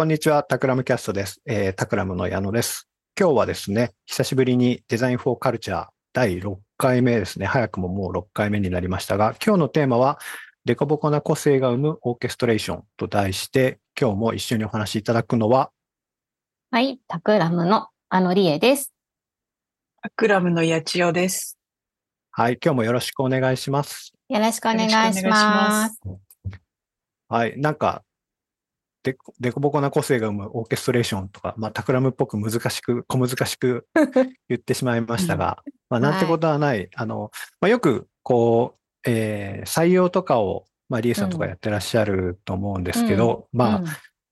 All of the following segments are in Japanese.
こんにちは。タクラムキャストです。えー、タクラムの矢野です。今日はですね、久しぶりにデザインフォーカルチャー第6回目ですね。早くももう6回目になりましたが、今日のテーマは、デコボコな個性が生むオーケストレーションと題して、今日も一緒にお話しいただくのは、はい、タクラムのあのりえです。タクラムの八千代です。はい、今日もよろしくお願いします。よろしくお願いし。ますはい、なんか、で、でこぼこな個性が生むオーケストレーションとか、まあ、タクラムっぽく難しく、小難しく 言ってしまいましたが、まあ、なんてことはない。あの、まあ、よく、こう、えー採用とかを、まあ、リエさんとかやってらっしゃると思うんですけど、まあ、うん。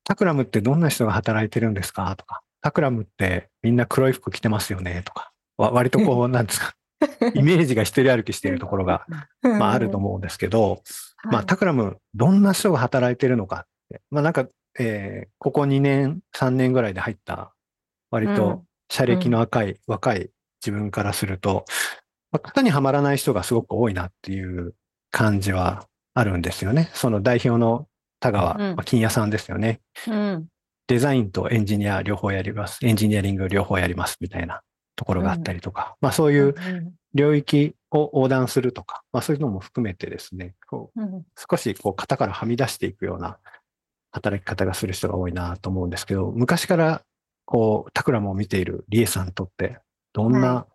タクラムってどんな人が働いてるんですか？とか、タクラムってみんな黒い服着てますよね？とか、わ割とこう、なんですか、イメージが一人歩きしているところが、まあ、あると思うんですけど、まあ、タクラム、どんな人が働いてるのかって。まあ、なんか、えーここ2年、3年ぐらいで入った、割とうん、社歴の赤い、若い自分からすると、まあ、型にはまらない人がすごく多いなっていう感じはあるんですよね。その代表の田川、うんまあ金谷さんですよね。うん。デザインとエンジニア両方やります。エンジニアリング両方やりますみたいなところがあったりとか、まあそういう領域を横断するとか、まあそういうのも含めてですね、こううん。少しこう型からはみ出していくような働き方がする人が多いなと思うんですけど、昔からこう、タクラムを見ているリエさんにとって、どんはな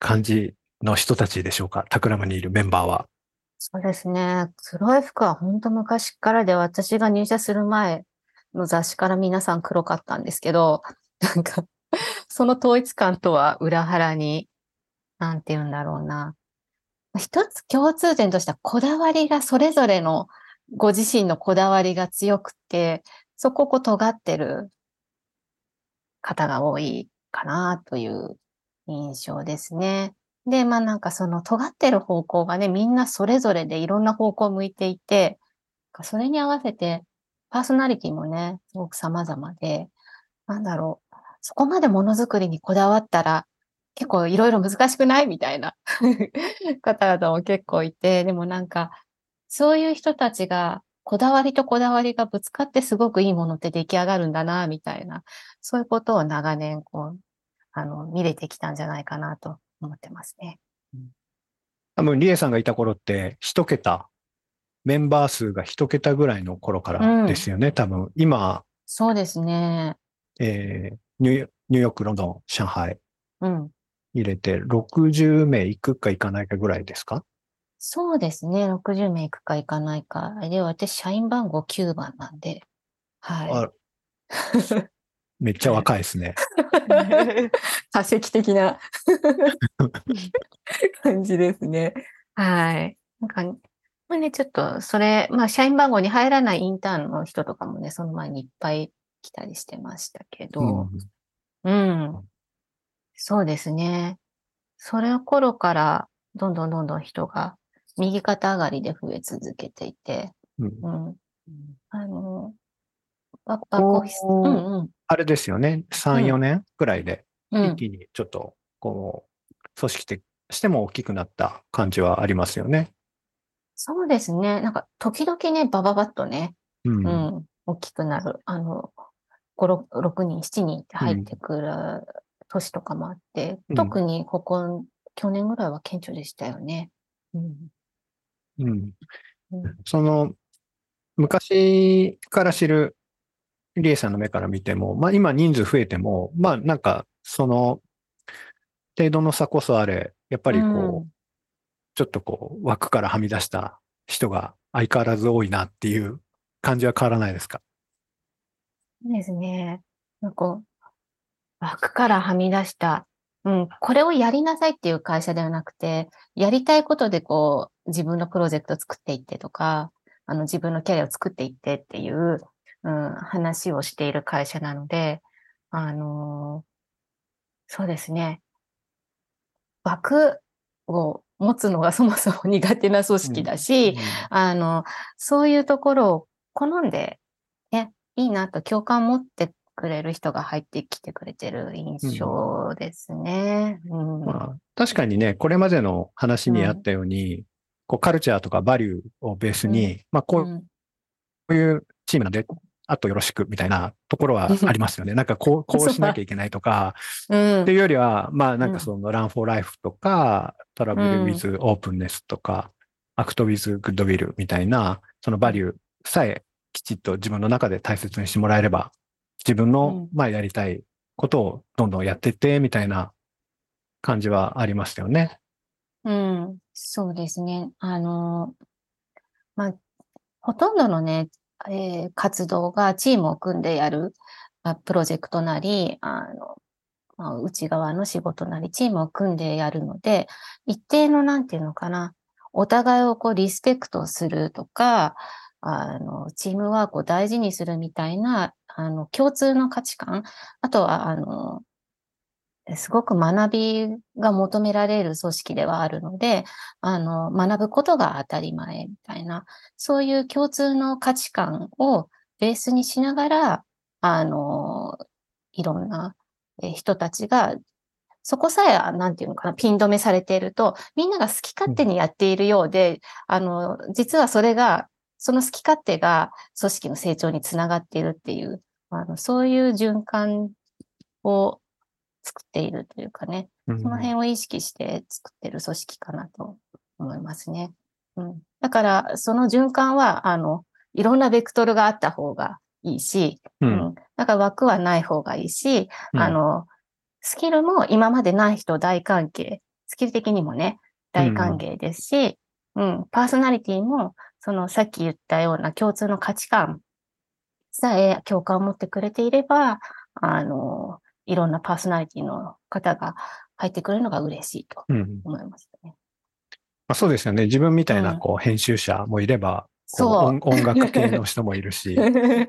感じの人たちでしょうか、タクラムにいるメンバーは。そうですね。黒い服は本当昔からで、私が入社する前の雑誌から皆さん黒かったんですけど、なんか、その統一感とは裏腹に、なんて言うんだろうな。一つ共通点としてはこだわりがそれぞれのご自身のこだわりが強くて、そこを尖ってる方が多いかなという印象ですね。で、まあなんかその尖ってる方向がね、みんなそれぞれでいろんな方向を向いていて、それに合わせてパーソナリティもね、すごく様々で、なんだろう、そこまでものづくりにこだわったら結構いろいろ難しくない？みたいな 方々も結構いて、でもなんかそういう人たちがこだわりとこだわりがぶつかってすごくいいものって出来上がるんだな、みたいな、そういうことを長年こう、あの、見れてきたんじゃないかなと思ってますね。多分リエさんがいた頃って一桁、メンバー数が一桁ぐらいの頃からですよね、多分。今、そうですね。えーニューヨニューヨーク、ロンドン、上海うん。入れて60名いくかいかないかぐらいですか？そうですね。60名いくかいかないか。で、私、社員番号9番なんで。はあめっちゃ若いですね。い。多席的な感じですね。はい。なんか、まあね、ちょっと、それ、まあ、社員番号に入らないインターンの人とかもね、その前にいっぱい来たりしてましたけど、うん。そうですね。それ頃から、どんどんどんどん人が右肩上がりで増え続けていて、うんうん。あの、バックパックオフィス、こううんうん。あれですよね。3、うん4年ぐらいで、うん、一気にちょっと、こう、組織としても大きくなった感じはありますよね。そうですね。なんか、時々ね、バババッとね、うん。うん、大きくなる。あの、5、6, 6人、7人って入ってくる年とかもあって、うん特にここ、去年ぐらいは顕著でしたよね。うん。うん。うんその、昔から知るリエさんの目から見ても、まあ今人数増えても、まあなんか、その、程度の差こそあれ、やっぱりこう、うんちょっとこう、枠からはみ出した人が相変わらず多いなっていう感じは変わらないですか？そうですね。なんか、枠からはみ出した、うん、これをやりなさいっていう会社ではなくて、やりたいことでこう、自分のプロジェクトを作っていってとか、あの、自分のキャリアを作っていってっていう、うん、話をしている会社なので、あのそうですね。枠を持つのがそもそも苦手な組織だし、あの、そういうところを好んで、ね、いいなと共感を持ってくれる人が入ってきてくれてる印象ですね。うんまあ、確かにね、これまでの話にあったように、こうカルチャーとかバリューをベースに、まあこういうチームなんで、あとよろしくみたいなところはありますよね。なんかこう、こう しなきゃいけないとか、うん。っていうよりは、まあなんかその Learn for Life とか、 Travel with Openness とか、 Act with Goodwill みたいな、そのバリューさえきちっと自分の中で大切にしてもらえれば、自分うのん、まあやりたいことをどんどんやってって、みたいな感じはありますよね。うん、そうですね。あの、まあ、ほとんどのね、えー活動がチームを組んでやる、まあ、プロジェクトなり、あの、まあ、内側の仕事なり、チームを組んでやるので、一定の、なんていうのかな、お互いをこうリスペクトするとか、あの、チームワークを大事にするみたいな、あの、共通の価値観、あとは、あの、すごく学びが求められる組織ではあるので、あの、学ぶことが当たり前みたいな、そういう共通の価値観をベースにしながら、あの、いろんな人たちが、そこさえ、なんていうのかな、ピン止めされていると、みんなが好き勝手にやっているようで、あの、実はそれが、その好き勝手が組織の成長につながっているっていう、あの、そういう循環をっているというかね、うんその辺を意識して作ってる組織かなと思いますね。うん。だから、その循環は、あの、いろんなベクトルがあった方がいいし、う。うんん。だから枠はない方がいいし、うんあの、スキルも今までない人大歓迎。スキル的にもね、大歓迎ですし、うん、パーソナリティも、そのさっき言ったような共通の価値観さえ共感を持ってくれていれば、あの、いろんなパーソナリティの方が入ってくれるのが嬉しいとうん思いますね。まあ、そうですよね。自分みたいなうんこう編集者もいれば、こうそう音音楽系の人もいるし、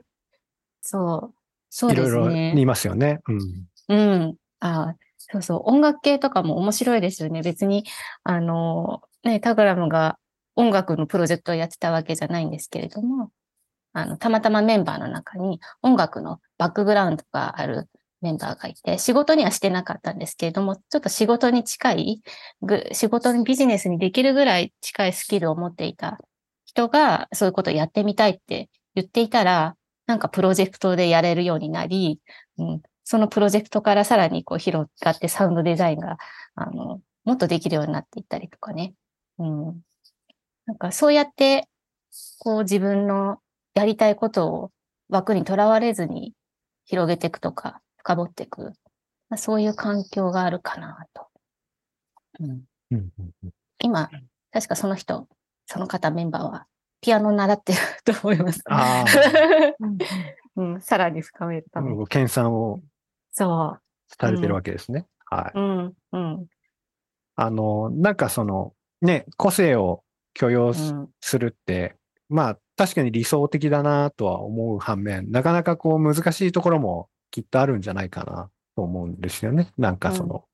そう。そういろいろですね。いますよね。うん。うん。あそうそう。音楽系とかも面白いですよね。別に、あの、ね、タグラムが音楽のプロジェクトをやってたわけじゃないんですけれども、あの、たまたまメンバーの中に音楽のバックグラウンドがあるメンバーがいて、仕事にはしてなかったんですけれども、ちょっと仕事に近い、ぐ仕事にビジネスにできるぐらい近いスキルを持っていた人が、そういうことをやってみたいって言っていたら、なんかプロジェクトでやれるようになり、うん、そのプロジェクトからさらにこう広がってサウンドデザインが、あの、もっとできるようになっていったりとかね。うん。なんかそうやって、こう自分のやりたいことを枠にとらわれずに広げていくとか、深掘っていく。まあ、そういう環境があるかなと。うん、うんうんうん今、確かその人、その方メンバーは、ピアノ習ってると思います。あ うん、さらに深めるために。うん研鑽をそされてるわけですね。はい。う。うん、うん、あの、なんかその、ね、個性を許容すうん。するって、まあ確かに理想的だなとは思う反面、なかなかこう難しいところもきっとあるんじゃないかなと思うんですよね。なんかその、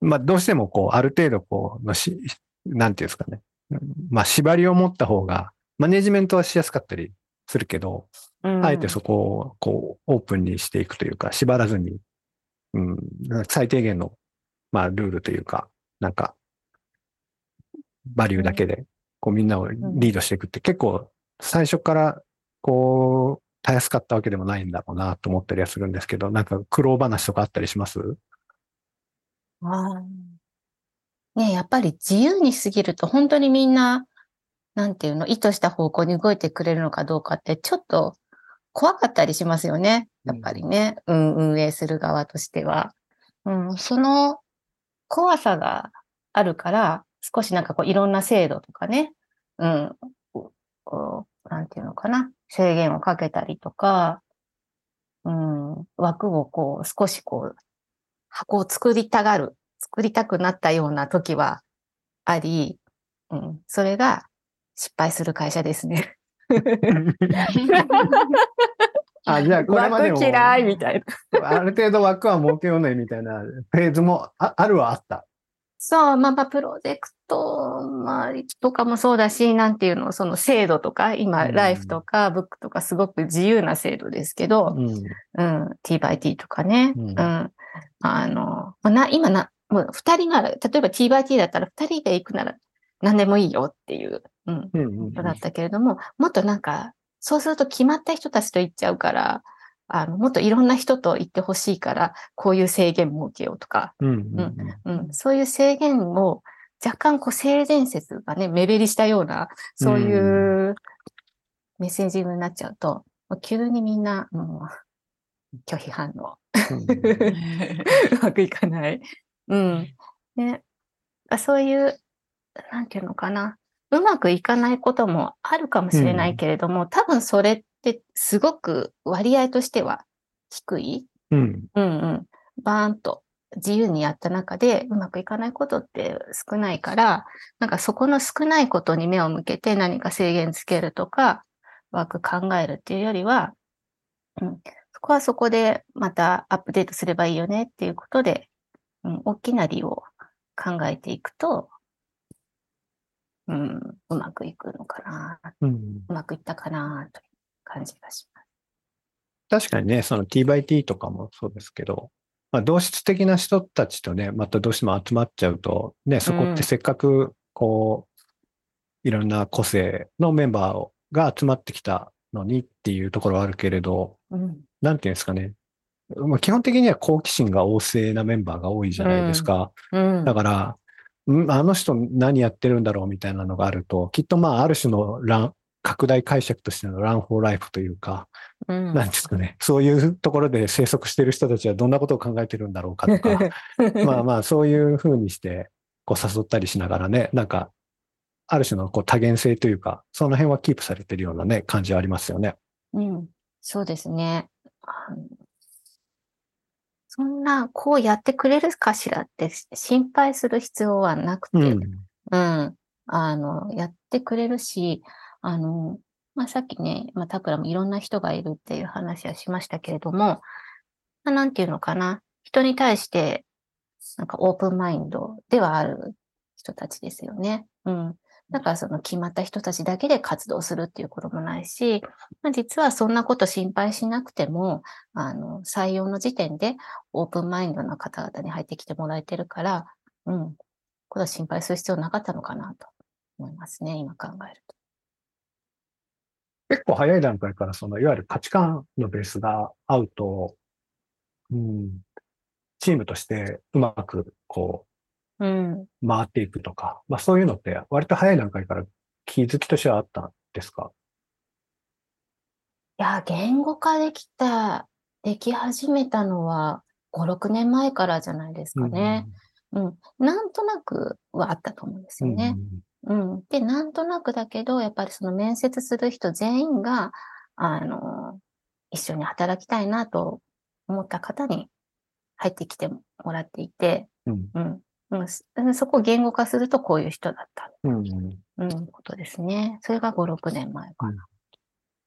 まあどうしてもこうある程度こうのし、なんていうんですかね。まあ縛りを持った方が、マネジメントはしやすかったりするけど、うん。あえてそこをこうオープンにしていくというか、縛らずに、うん、最低限の、まあルールというか、なんか、バリューだけで、こうみんなをリードしていくって結構最初からこう、たやすかったわけでもないんだろうなと思ったりはするんですけど、なんか苦労話とかあったりします？あねやっぱり自由にすぎると本当にみんな、なんていうの、意図した方向に動いてくれるのかどうかってちょっと怖かったりしますよね。やっぱりね、うん、運営する側としては。うん、その怖さがあるから、少しなんかこういろんな制度とかね、うん、こう、なんていうのかな、制限をかけたりとか、うん、枠をこう少しこう箱を作りたがる、作りたくなったような時はあり、うん、それが失敗する会社ですね。あ、じゃあこれまでも、枠嫌いみたいな。ある程度枠は設けようねみたいなフェーズもああるはあった。そう、まあまあ、プロジェクト周りとかもそうだし、なんていうの、その制度とか、今、うん。ライフとか、ブックとか、すごく自由な制度ですけど、うん。うん、t by t とかね、ううん。ん、あの、まあな、今な、もう二人なら、例えば t by t だったら二人で行くなら何でもいいよっていう、うん、うんだったけれども、もっとなんか、そうすると決まった人たちと行っちゃうから、あの、もっといろんな人と行ってほしいから、こういう制限設けようとか、うんうんうん、そういう制限を若干こう性善説がね、目減りしたような、そういうメッセージングになっちゃうと、もう急にみんな、もう、拒否反応。うん うまくいかない。うん。ね。あそういう、なんていうのかな。うまくいかないこともあるかもしれないけれども、多分それってすごく割合としては低い。うん。うんうん。バーンと自由にやった中でうまくいかないことって少ないから、なんかそこの少ないことに目を向けて何か制限つけるとか、枠考えるっていうよりは、うん、そこはそこでまたアップデートすればいいよねっていうことで、うん、大きな理由を考えていくと、うん、うまくいくのかな、うん。うまくいったかなと。いう感じがします。確かにね、その T by T とかもそうですけど、まあ、同質的な人たちとね、またどうしても集まっちゃうと、ね、そこってせっかく、こう、いろんな個性のメンバーをが集まってきたのにっていうところはあるけれど、うん、なんていうんですかね。まあ、基本的には好奇心が旺盛なメンバーが多いじゃないですか。うん、だから、んあの人何やってるんだろうみたいなのがあると、きっとまあ、ある種の乱、拡大解釈としてのランフォーライフというか、うん、なんですかね。そういうところで生息している人たちはどんなことを考えてるんだろうかとか、まあまあ、そういうふうにして、こう誘ったりしながらね、なんか、ある種のこう多元性というか、その辺はキープされてるようなね、感じはありますよね。うん、そうですね。そんな、こうやってくれるかしらって心配する必要はなくて、うん。うん。あの、やってくれるし、あの、まあ、さっきね、まあ、タクラもいろんな人がいるっていう話はしましたけれども、まあ、なんていうのかな。人に対して、なんかオープンマインドではある人たちですよね。うん。だからその決まった人たちだけで活動するっていうこともないし、まあ、実はそんなこと心配しなくても、あの、採用の時点でオープンマインドな方々に入ってきてもらえてるから、うん。これは心配する必要なかったのかなと思いますね、今考えると。結構早い段階から、その、いわゆる価値観のベースが合うと、うん、チームとしてうまく、こうん。う、回っていくとか、まあそういうのって、割と早い段階から気づきとしてはあったんですか？いや、言語化できた、でき始めたのは5、6年前からじゃないですかね。うん。なんとなくはあったと思うんですうん。よね。うん。で、なんとなくだけど、やっぱりその面接する人全員が、あの、一緒に働きたいなと思った方に入ってきてもらっていて、うん。うん。うんす そこを言語化するとこういう人だった。うん。うん、ことですね。それが5、6年前かな。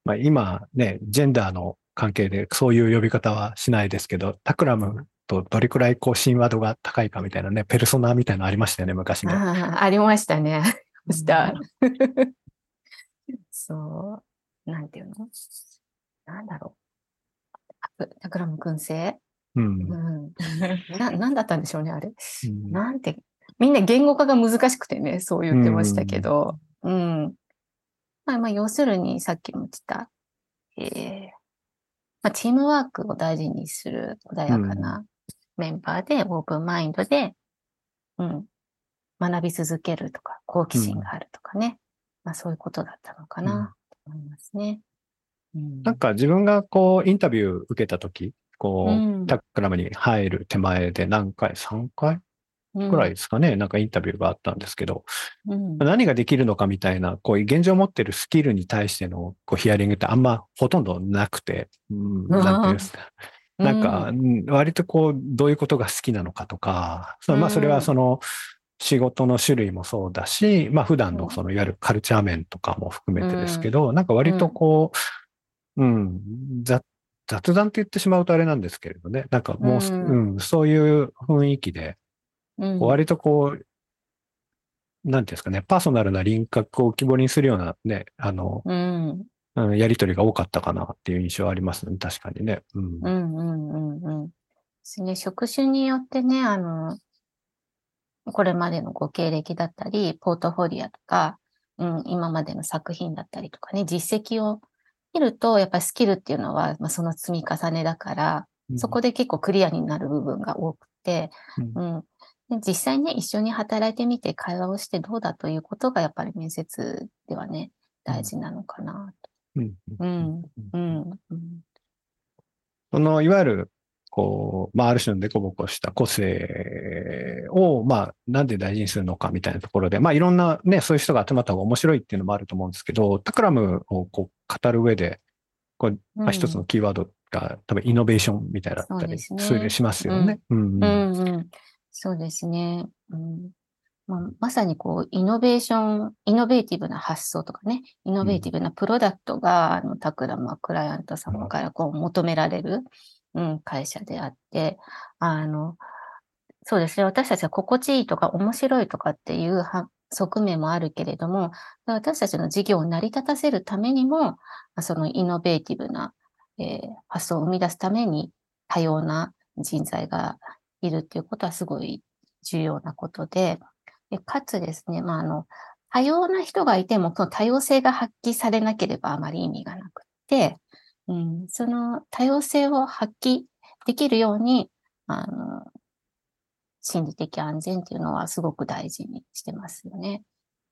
まあ今ね、ジェンダーの関係でそういう呼び方はしないですけど、タクラムとどれくらいこう親和度が高いかみたいなね、ペルソナみたいなのありましたよね、昔ね。ありましたね。した。そう。なんていうの？なんだろう。タクタクラム燻製うん。うん。な、なんだったんでしょうね、あれ。うんなんて、みんな言語化が難しくてね、そう言ってましたけど。うん。まあ、まあ、要するに、さっきも言った、えーまあ、チームワークを大事にする穏やかなメンバーで、オープンマインドで、うん、学び続けるとか、好奇心があるとかね。まあ、そういうことだったのかな、と思いますね。うん。なんか自分がこうインタビュー受けたとき、こうん。う、タクラムに入る手前で何回、3回？くらいですかね、なんかインタビューがあったんですけど、うん。何ができるのかみたいな、こういう現状持ってるスキルに対してのこうヒアリングってあんまほとんどなくて、うん、なんていうんですか。なんか、うん割とこう、どういうことが好きなのかとか、まあ、それはその、仕事の種類もそうだし、まあ、普段のその、いわゆるカルチャー面とかも含めてですけど、なんか割とこう、うん、雑雑談って言ってしまうとあれなんですけれどね、なんかもう、ううん、そういう雰囲気で、割とこう、なんていうんですかね、パーソナルな輪郭を浮き彫りにするようなね、あの、うん。うんやりとりが多かったかなっていう印象はありますね、確かにね。うん。うんうんうんうん。ですね、職種によってね、あの、これまでのご経歴だったり、ポートフォリオとか、うん、今までの作品だったりとかね、実績をきると、やっぱりスキルっていうのは、まあ、その積み重ねだから、そこで結構クリアになる部分が多くて、うんうん。で実際ね、一緒に働いてみて会話をしてどうだということがやっぱり面接ではね、大事なのかなと。うんうん。うん。うん。その、いわゆる、こう、まあ、ある種の凸凹した個性を、まあ、なんで大事にするのかみたいなところで、まあ、いろんなね、そういう人が集まった方が面白いっていうのもあると思うんですけど、タクラムをこう語る上で、こう、まあ、一つのキーワードが、多分イノベーションみたいだったりそうでしますよね。うん。ううん。んうん、そうですね。うん。まあ、まさにこう、イノベーション、イノベーティブな発想とかね、イノベーティブなプロダクトが、あの、タクラムはクライアント様からこう求められる、うん、会社であって、あの、そうですね、私たちが心地いいとか面白いとかっていう側面もあるけれども、私たちの事業を成り立たせるためにも、そのイノベーティブな、えー発想を生み出すために多様な人材がいるっていうことはすごい重要なことで、でかつですね、まあ、あの、多様な人がいても、その多様性が発揮されなければあまり意味がなくって、うん、その多様性を発揮できるように、あの、心理的安全っていうのはすごく大事にしてますよね。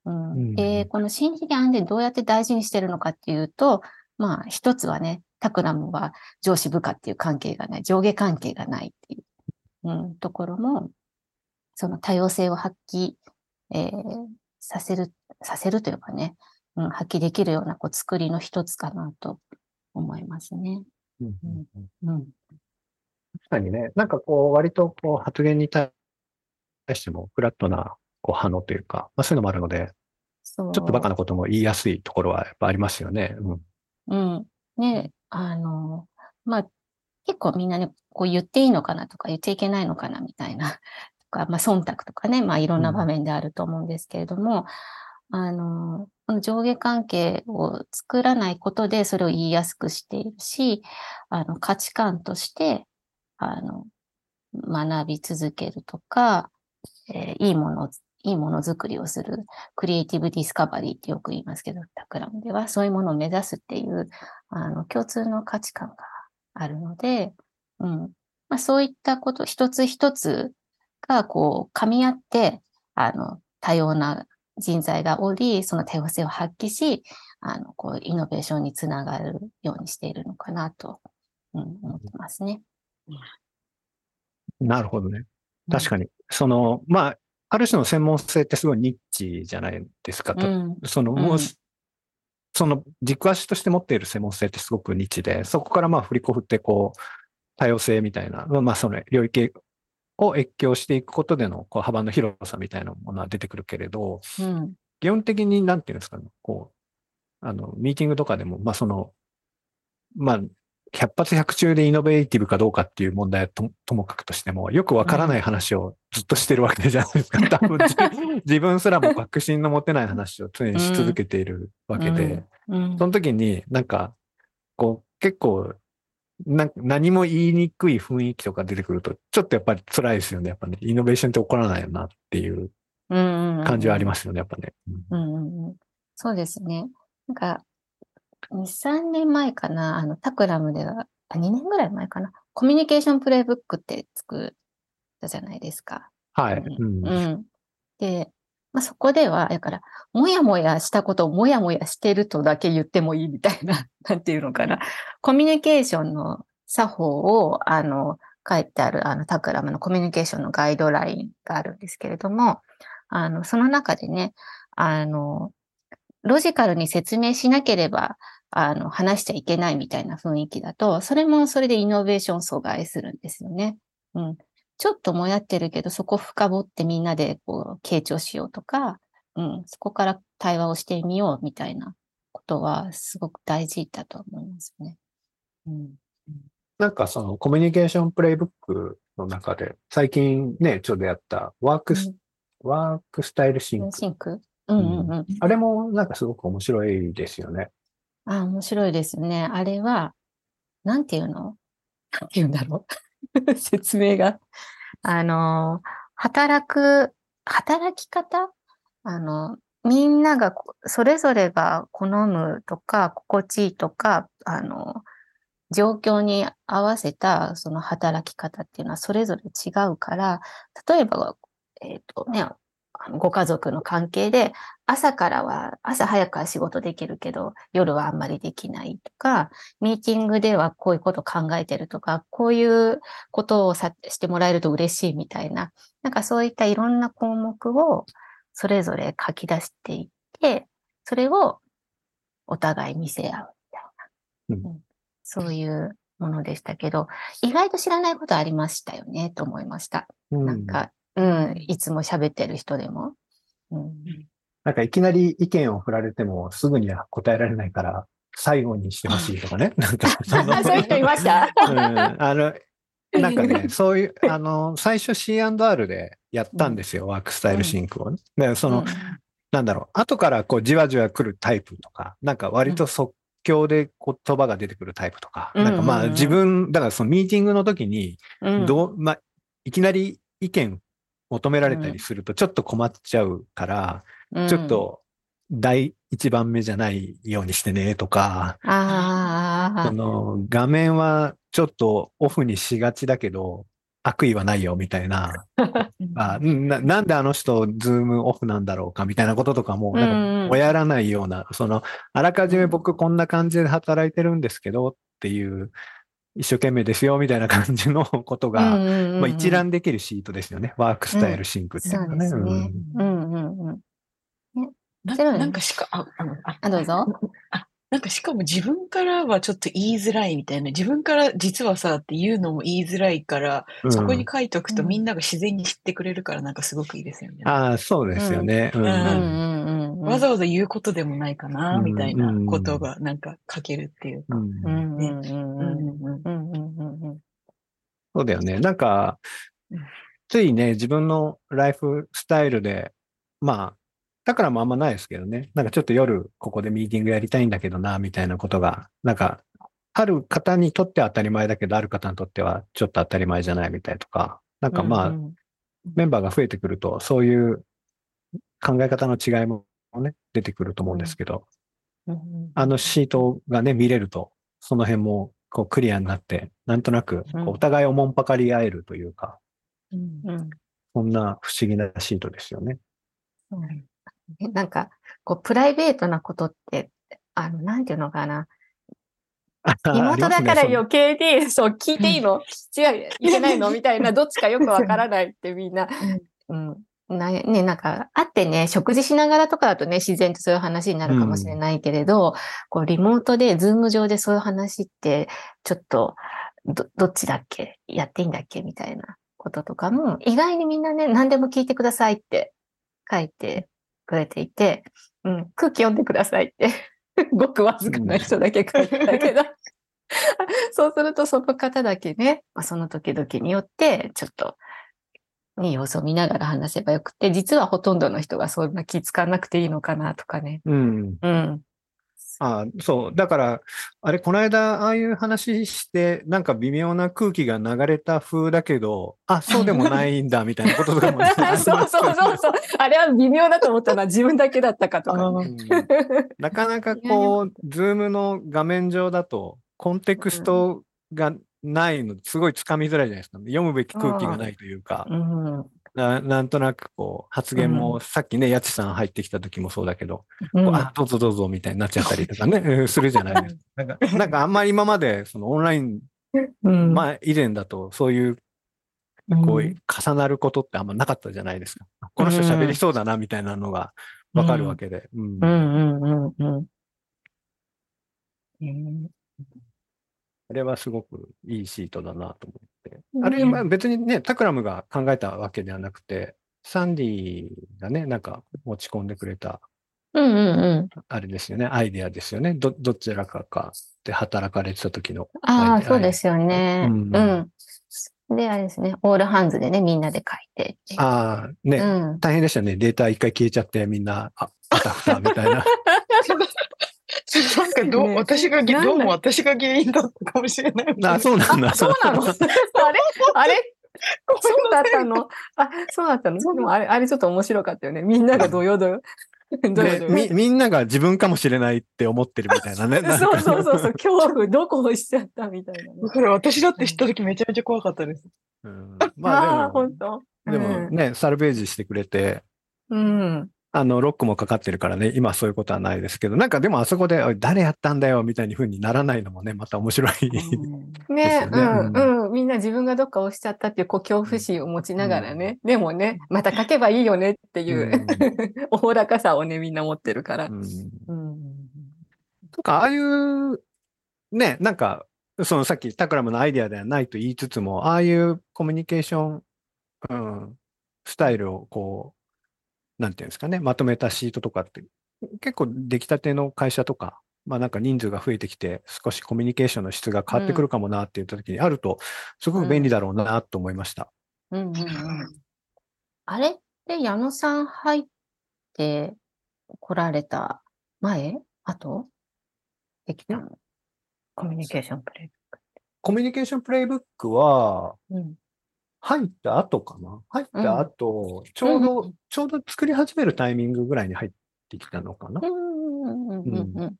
うんうんで、この心理的安全どうやって大事にしてるのかっていうと、まあ、一つはね、タクラムは上司部下っていう関係がない、上下関係がないっていう、うん、ところも、その多様性を発揮、えーさせる、させるというかね、うん、発揮できるようなこう作りの一つかなと思いますね。うんうん。確かにね、なんかこう、割とこう、発言に対しても、フラットなこう反応というか、まあ、そういうのもあるので。ちょっとバカなことも言いやすいところはやっぱありますよね。うん。うん。ね、あの、まあ、結構みんなね、こう言っていいのかなとか言っちゃいけないのかなみたいな、とか、まあ、忖度とかね、まあ、いろんな場面であると思うんですけれども、あの、この上下関係を作らないことでそれを言いやすくしているし、あの、価値観として、あの、学び続けるとか、えーいいもの、いいものづくりをする、クリエイティブディスカバリーってよく言いますけど、タクラムではそういうものを目指すっていう、あの、共通の価値観があるので、うん。まあ、そういったこと、一つ一つが、こう、噛み合って、あの、多様な人材がおり、その多様性を発揮し、あの、こう、イノベーションにつながるようにしているのかなと、うん、思ってますね。なるほどね。確に。かに。その、まあ、ある種の専門性ってすごいニッチじゃないですか。とうん。その、もううんその軸足として持っている専門性ってすごくニッチで、そこからまあ振り子振ってこう、多様性みたいな、まあその領域を越境していくことでのこう幅の広さみたいなものは出てくるけれど、うん。基本的になんていうんですかね、こう、あの、ミーティングとかでも、まあその、まあ、百発百中でイノベーティブかどうかっていう問題はとともかくとしても、よくわからない話をずっとしてるわけじゃないですか。多分自 自分すらも確信の持てない話を常にし続けているわけで、うん。その時になんか、こう、結構、な何も言いにくい雰囲気とか出てくると、ちょっとやっぱり辛いですよね。やっぱね、イノベーションって起こらないよなっていう。感じはありますすよね、やっぱね。うんうんうんうん。そうですね。なんか、2、3年前かな、あの、タクラムでは、あ、2年ぐらい前かな、コミュニケーションプレイブックって作ったじゃないですか。はい。うん。で、まあ、そこでは、だから、もやもやしたことをもやもやしてるとだけ言ってもいいみたいな、なんていうのかな。コミュニケーションの作法を、あの、書いてある、あの、タクラムのコミュニケーションのガイドラインがあるんですけれども、あの、その中でね、あの、ロジカルに説明しなければ、あの、話しちゃいけないみたいな雰囲気だと、それもそれでイノベーション阻害するんですよね。うん。ちょっともやってるけど、そこ深掘ってみんなでこう、傾聴しようとか、うん、そこから対話をしてみようみたいなことは、すごく大事だと思いますね。うん。なんかそのコミュニケーションプレイブックの中で、最近ね、ちょうどやったワークス、Work Style Sync。Sync？うんうんうん。あれもなんかすごく面白いですよね。あ、面白いですよね。あれは、なんていうの？なんていうんだろう 説明が。あの、働く、働き方？あの、みんなが、それぞれが好むとか、心地いいとか、あの、状況に合わせたその働き方っていうのはそれぞれ違うから、例えば、えっ、とね、ご家族の関係で、朝からは、朝早くは仕事できるけど、夜はあんまりできないとか、ミーティングではこういうこと考えてるとか、こういうことをさしてもらえると嬉しいみたいな、なんかそういったいろんな項目をそれぞれ書き出していって、それをお互い見せ合うみたいな、うん。うんそういうものでしたけど、意外と知らないことありましたよね、と思いました。うん。なんか、うん、いつも喋ってる人でも。うん、なんかいきなり意見を振られてもすぐには答えられないから、最後にしてほしいとかね。なんか そのそういう人いました？うん、あの、なんかね、そういう、あの、最初 C&R でやったんですよ、ワークスタイルシンクをね。で、その、うん。なんだろう、後からこうじわじわ来るタイプとか、なんか割と即興で言葉が出てくるタイプとか、うん。なんかまあうんうん。自分、だからそのミーティングの時に、うん。どう、まあ、いきなり意見求められたりするとちょっと困っちゃうから、ちょっ、と第一番目じゃないようにしてねとか、うんあの画面はちょっとオフにしがちだけど、悪意はないよみたいな、あうんななんであの人ズームオフなんだろうかみたいなこととかも、なんかうんもやらないような、その、あらかじめ僕こんな感じで働いてるんですけどっていう、一生懸命ですよみたいな感じの ことが、まあ、一覧できるシートですよね。ワークスタイルシンクっていうそうのがね。ですね。うん。うんうんうん。ななんかしか、あ、あ、あ、どうぞ。あ、なんかしかも自分からはちょっと言いづらいみたいな、自分から実はさっていうのも言いづらいから、うんそこに書いとくとみんなが自然に知ってくれるから、なんかすごくいいですよね。ああ、そうですよね。うんうんうんうん。わざわざ言うことでもないかな、みたいなことがなんか書けるっていうか。うんうんうんうんうんうんうんうん。そうだよね。なんか、ついね、自分のライフスタイルで、まあ、だからもあんまないですけどね。なんかちょっと夜ここでミーティングやりたいんだけどな、みたいなことが、なんか、ある方にとっては当たり前だけど、ある方にとってはちょっと当たり前じゃないみたいとか、なんかまあ、うんうん。メンバーが増えてくると、そういう考え方の違いもね、出てくると思うんですけど、うん。うんあのシートがね、見れると、その辺もこうクリアになって、なんとなくお互いをもんぱかり合えるというか、うん。うん。そんな不思議なシートですよね。う。んねなんか、こう、プライベートなことって、あの、なんていうのかな。妹だから余計に、そう、聞いていいの？違う、いけないの？みたいな、どっちかよくわからないってみんな。うん。なね、なんか、会ってね、食事しながらとかだとね、自然とそういう話になるかもしれないけれど、こう、リモートで、ズーム上でそういう話って、ちょっと、ど、どっちだっけ？やっていいんだっけ？みたいなこととかも、意外にみんなね、何でも聞いてくださいって書いてくれていて、うん、空気読んでくださいって、ごくわずかな人だけ書いてたけど、そうするとその方だけね、まあ、その時々によって、ちょっと、ね、様子を見ながら話せばよくて、実はほとんどの人がそんな気使わなくていいのかなとかね。うん。うん。あそう。だから、あれ、この間、ああいう話して、なんか微妙な空気が流れた風だけど、あ、そうでもないんだ、みたいなこととかもね、そうそうそうそう。あれは微妙だと思ったのは自分だけだったかとかね、うんなかなかこう、 Zoom の画面上だと、コンテクストがないの、すごいつかみづらいじゃないですか。読むべき空気がないというか、うん。ななんとなくこう、発言も、うさっきね、やつさん入ってきた時もそうだけど、うん。あ、どうぞどうぞみたいになっちゃったりとかね、うん。するじゃない。ですか。なんか、なんかあんまり今まで、そのオンライン、うん。まあ以前だと、そういう、こう、重なることってあんまなかったじゃないですか。この人喋りそうだな、みたいなのがわかるわけで。うん。うんうんうんうん。うんあれはすごくいいシートだなと思って。うんあれ、まあ別にね、タクラムが考えたわけではなくて、サンディがね、なんか持ち込んでくれた、うんうんうん。あれですよね、アイデアですよね。ど、どちらかかで働かれてた時の。ああ、そうですよね。ううんん。で、あれですね、オールハンズでね、みんなで書いて。ああ、ね、うん。大変でしたね。データ一回消えちゃって、みんな、あ、あたふたみたいな。なんか？ど私が、どうも私が原因だったかもしれない。あ、そうなんだ。あ、そうなの？あれ？あれ？そうだったの？あ、そうだったの？でもあれ、あれちょっと面白かったよね。みんながどよどよ。み、みんなが自分かもしれないって思ってるみたいなね。なそうそうそうそう、恐怖、どこ押しちゃったみたいなね。だから私だって知った時めちゃめちゃ怖かったです。うんまあ本当。でも、でもね、サルベージしてくれて、うん。あの、ロックもかかってるからね、今そういうことはないですけど、なんかでもあそこで、誰やったんだよみたいに風にならないのもね、また面白い。ねですよねうん、うん。みんな自分がどっか押しちゃったっていう、こう、恐怖心を持ちながらね。でもね、また書けばいいよねっていう、おおらかさをね、みんな持ってるからう。んうん。とか、ああいう、ね、なんか、そのさっきタクラムのアイデアではないと言いつつも、ああいうコミュニケーション、うん、スタイルをこう、なんていうんですかね、まとめたシートとかって、結構出来たての会社とか、まあなんか人数が増えてきて、少しコミュニケーションの質が変わってくるかもなって言った時にあると、すごく便利だろうなと思いました。うんうんうん。あれって矢野さん入って来られた前？後？できたのコミュニケーションプレイ。コミュニケーションプレイブックは、うん。入った後かな？入った後、ちょううん。ど、ちょうど作り始めるタイミングぐらいに入ってきたのかな？うん。うん。うん。うん。うん。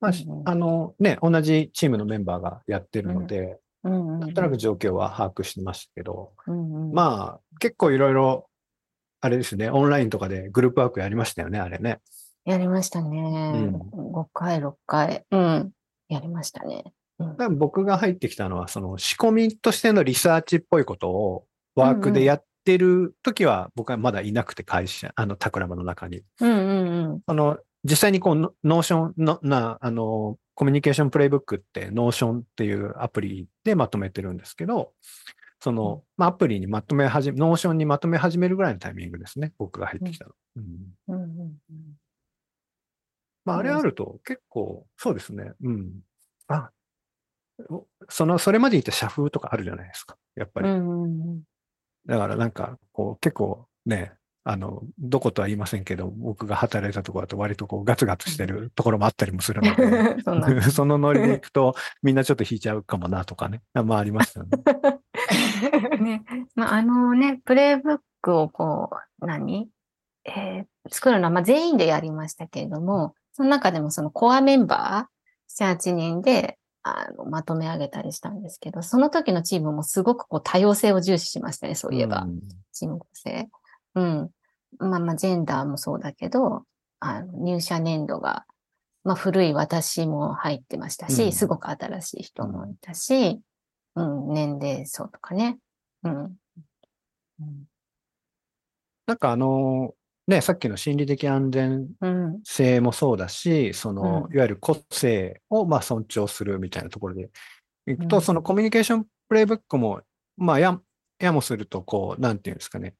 まあ、あのね、同じチームのメンバーがやってるので、うん。うん。うん。なんとなく状況は把握してましたけど、うん。うん、まあ、結構いろいろ、あれですね、オンラインとかでグループワークやりましたよね、あれね。やりましたね。5回、6回。うん。やりましたね。僕が入ってきたのは、その仕込みとしてのリサーチっぽいことをワークでやってる時は、僕はまだいなくて会社、あの、タクの中に。うんうんうん。あの、実際にこう、の Notion の、な、あの、 Communication Playbook って、 Notion っていうアプリでまとめてるんですけど、その、まあ、アプリにまとめ始め、 Notion にまとめ始めるぐらいのタイミングですね。僕が入ってきたの。うんうんうんうんまあ、あれあると結構、そうですね。うん。あ、おその、それまで言った社風とかあるじゃないですか。やっぱり。だからなんか、こう、結構ね、あの、どことは言いませんけど、僕が働いたところだと割とこうガツガツしてるところもあったりもするので、そ そのノリでいくと、みんなちょっと引いちゃうかもなとかね。まあありましたよね。ね、まあ、あのね、プレイブックをこう、何？えー作るのは、まあ、全員でやりましたけれども、その中でもそのコアメンバー、7、8人で、あの、まとめ上げたりしたんですけど、その時のチームもすごくこう多様性を重視しましたね、そういえば。うんチーム構成。うん。まあまあ、ジェンダーもそうだけど、あの入社年度が、まあ古い私も入ってましたし、うんすごく新しい人もいたし、うん、年齢層とかね。うん。うんなんかあの、ね、さっきの心理的安全うん。性もそうだし、その、うんいわゆる個性をまあ尊重するみたいなところでいくと、うんそのコミュニケーションプレイブックも、まあや、やもすると、こう、なんていうんですかね、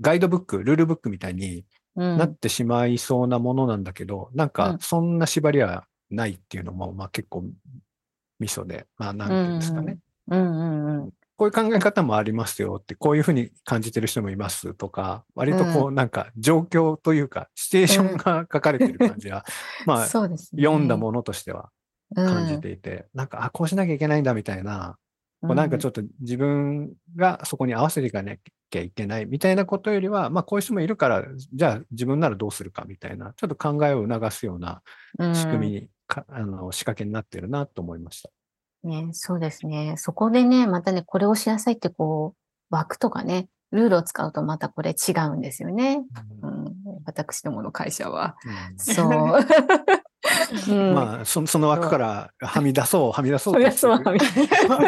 ガイドブック、ルールブックみたいにうん。なってしまいそうなものなんだけど、なんうんかそんな縛りはないっていうのも、まあ結構ミソで、まあなんていうんですかね。うんうんうん。こういう考え方もありますよって、こういうふうに感じてる人もいますとか、割とこうなんか状況というか、シチュエーションが 書かれてる感じは、まあ。読んだものとしては感じうんていて、なんか、あ、こうしなきゃいけないんだみたいな、こうなんかちょっと自分がそこに合わせていかなきゃいけないみたいなことよりは、まあこういう人もいるから、じゃあ自分ならどうするかみたいな、ちょっと考えを促すようなうん仕組みにか、あの仕掛けになってるなと思いました。ね、そうですね。そこでね、またね、これをしなさいってこう、枠とかね、ルールを使うとまたこれ違うんですよね。うん、私どもの会社は。うんそう。うんまあそ、その枠からはみ出そう、はみ出そうそりゃとしてるそうは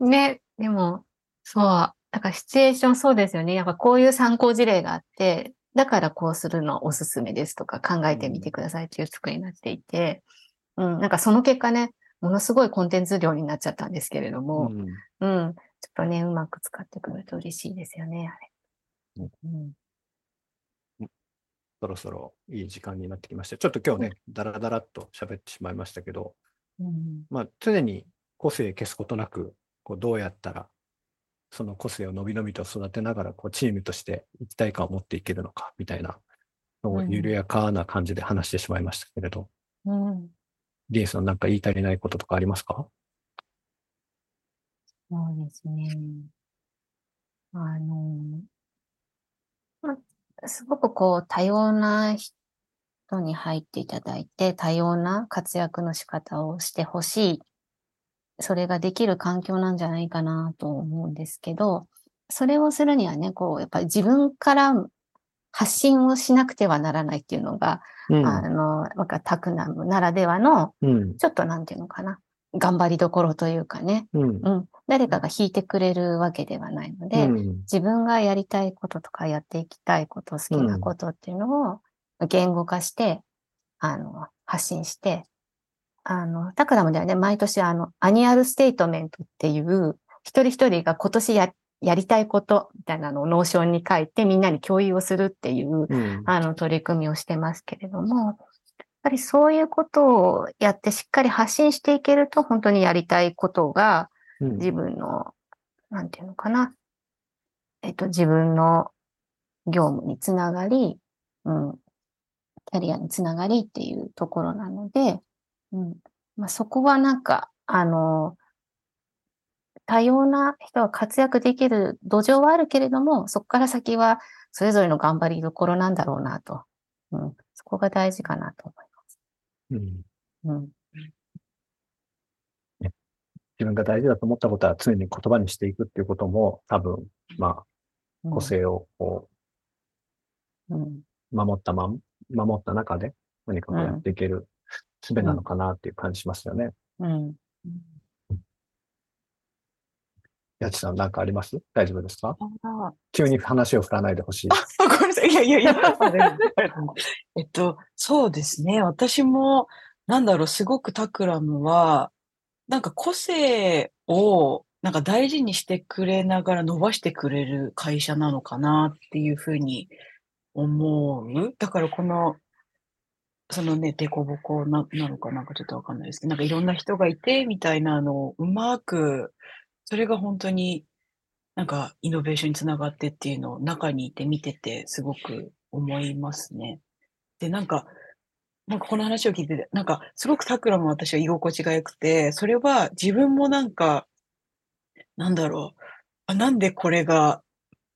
みね、でも、そう。だからシチュエーションそうですよね。やっぱこういう参考事例があって、だからこうするのおすすめですとか考えてみてくださいっていう作りになっていて、うん、なんかその結果ね、ものすごいコンテンツ量になっちゃったんですけれども、うん。うん、ちょっとね、うまく使ってくれると嬉しいですよね、あれ。うん。そろそろいい時間になってきました。ちょっと今日ね、だらだらっと喋ってしまいましたけど、うん。まあ、常に個性消すことなく、こうどうやったら、その個性をのびのびと育てながら、こうチームとして一体感を持っていけるのか、みたいなのをうん。緩やかな感じで話してしまいましたけれど、うんリエさんなんか言い足りないこととかありますか？そうですね。あの、ま、すごくこう多様な人に入っていただいて、多様な活躍の仕方をしてほしい。それができる環境なんじゃないかなと思うんですけど、それをするにはね、こう、やっぱり自分から発信をしなくてはならないっていうのが、うん。あの、なんかタクナムならではの、うん。ちょっとなんていうのかな、頑張りどころというかね、うん。うん、誰かが弾いてくれるわけではないので、うん。自分がやりたいこととかやっていきたいこと、好きなことっていうのを言語化して、あの、発信して、あの、タクラムではね、毎年あの、 Annual Statement っていう、一人一人が今年や、やりたいことみたいなのを Notion に書いてみんなに共有をするっていう、うん。あの、取り組みをしてますけれども、やっぱりそういうことをやってしっかり発信していけると、本当にやりたいことがうん。自分の、なんていうのかな、えっと、自分の業務につながり、うん、キャリアにつながりっていうところなので、うん、まあ、そこはなんか、あの、多様な人が活躍できる土壌はあるけれども、そこから先はそれぞれの頑張りどころなんだろうなと。うん、そこが大事かなと思います。うんうん、自分が大事だと思ったことは常に言葉にしていくっていうことも多分、まあ、うん個性をこうん、う守ったまん、守った中で何かこうやっていける術なのかなっていう感じしますよね。うん。やちさんなんかあります？大丈夫ですか？あ急に話を振らないでほしい。あ、ごめんなさい。いやいやいや。えっと、そうですね。私も、なんだろう、すごくタクラムは、なんか個性を、なんか大事にしてくれながら伸ばしてくれる会社なのかなっていうふうに思う。だからこの、そのね、デコボコななのかなんかちょっとわかんないですけど、なんかいろんな人がいてみたいなのをうまく、それが本当になんかイノベーションにつながってっていうのを中にいて見ててすごく思いますね。で、なんか、なんかこの話を聞いてて、なんかすごくタクラも私は居心地が良くて、それは自分もなんか、なんだろう、あなんでこれが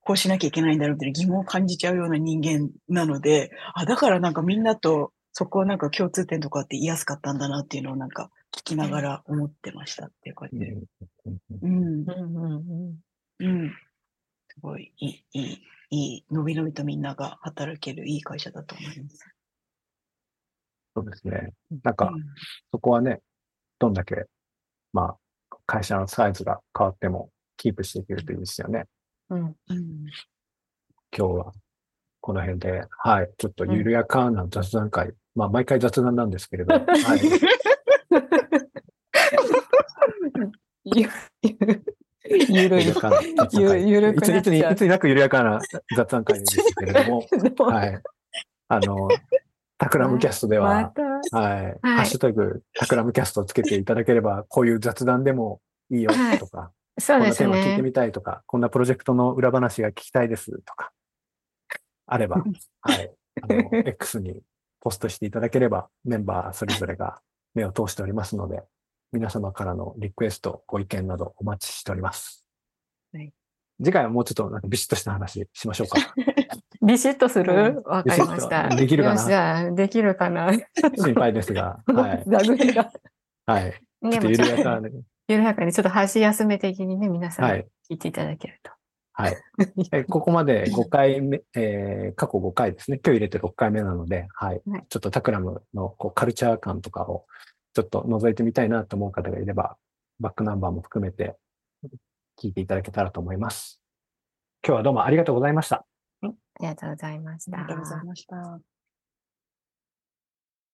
こうしなきゃいけないんだろうって疑問を感じちゃうような人間なので、あ、だからなんかみんなとそこはなんか共通点とかって言いやすかったんだなっていうのをなんか聞きながら思ってましたっていう感じで。うん。うんうんうんうん。すごい、いい、いい、いい、のびのびとみんなが働けるいい会社だと思います。そうですね。なんか、うんそこはね、どんだけ、まあ、会社のサイズが変わってもキープしていけるといいですよね。うんうん。今日はこの辺で、はい、ちょっと緩やかな雑談会、まあ毎回雑談なんですけれど、はい、ゆゆるい。緩や。かな雑談会。ゆゆるくいつに、いつになく緩やかな雑談会ですけれども、はい。あの、タクラムキャストでまは、た、はい、ハッシュタグ、タクラムキャストをつけていただければ、こういう雑談でもいいよはい。とか、そうですこんなテーマ聞いてね。みたいとか、こんなプロジェクトの裏話が聞きたいですとか、あれば、はい、あの、X にポストしていただければ、メンバーそれぞれが目を通しておりますので、皆様からのリクエスト、ご意見などお待ちしております。はい次回はもうちょっとなんかビシッとした話しましょうか。ビシッとすうるわかりました。できるかな？よしじゃあ、できるかな？心配ですが、はい。はい。ちょっと緩やかな、緩やかにちょっと箸休め的にね、皆さんはい。聞いていただけると。はい。えここまで5回目、えー過去5回ですね。今日入れて6回目なので、はい。はいちょっとタクラムのこうカルチャー感とかをちょっと覗いてみたいなと思う方がいれば、バックナンバーも含めて聞いていただけたらと思います。今日はどうもありがとうございました。ありがとうございましたありがとうございました。